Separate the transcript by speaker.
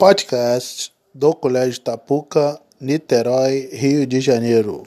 Speaker 1: Podcast do Colégio Tapuca, Niterói, Rio de Janeiro.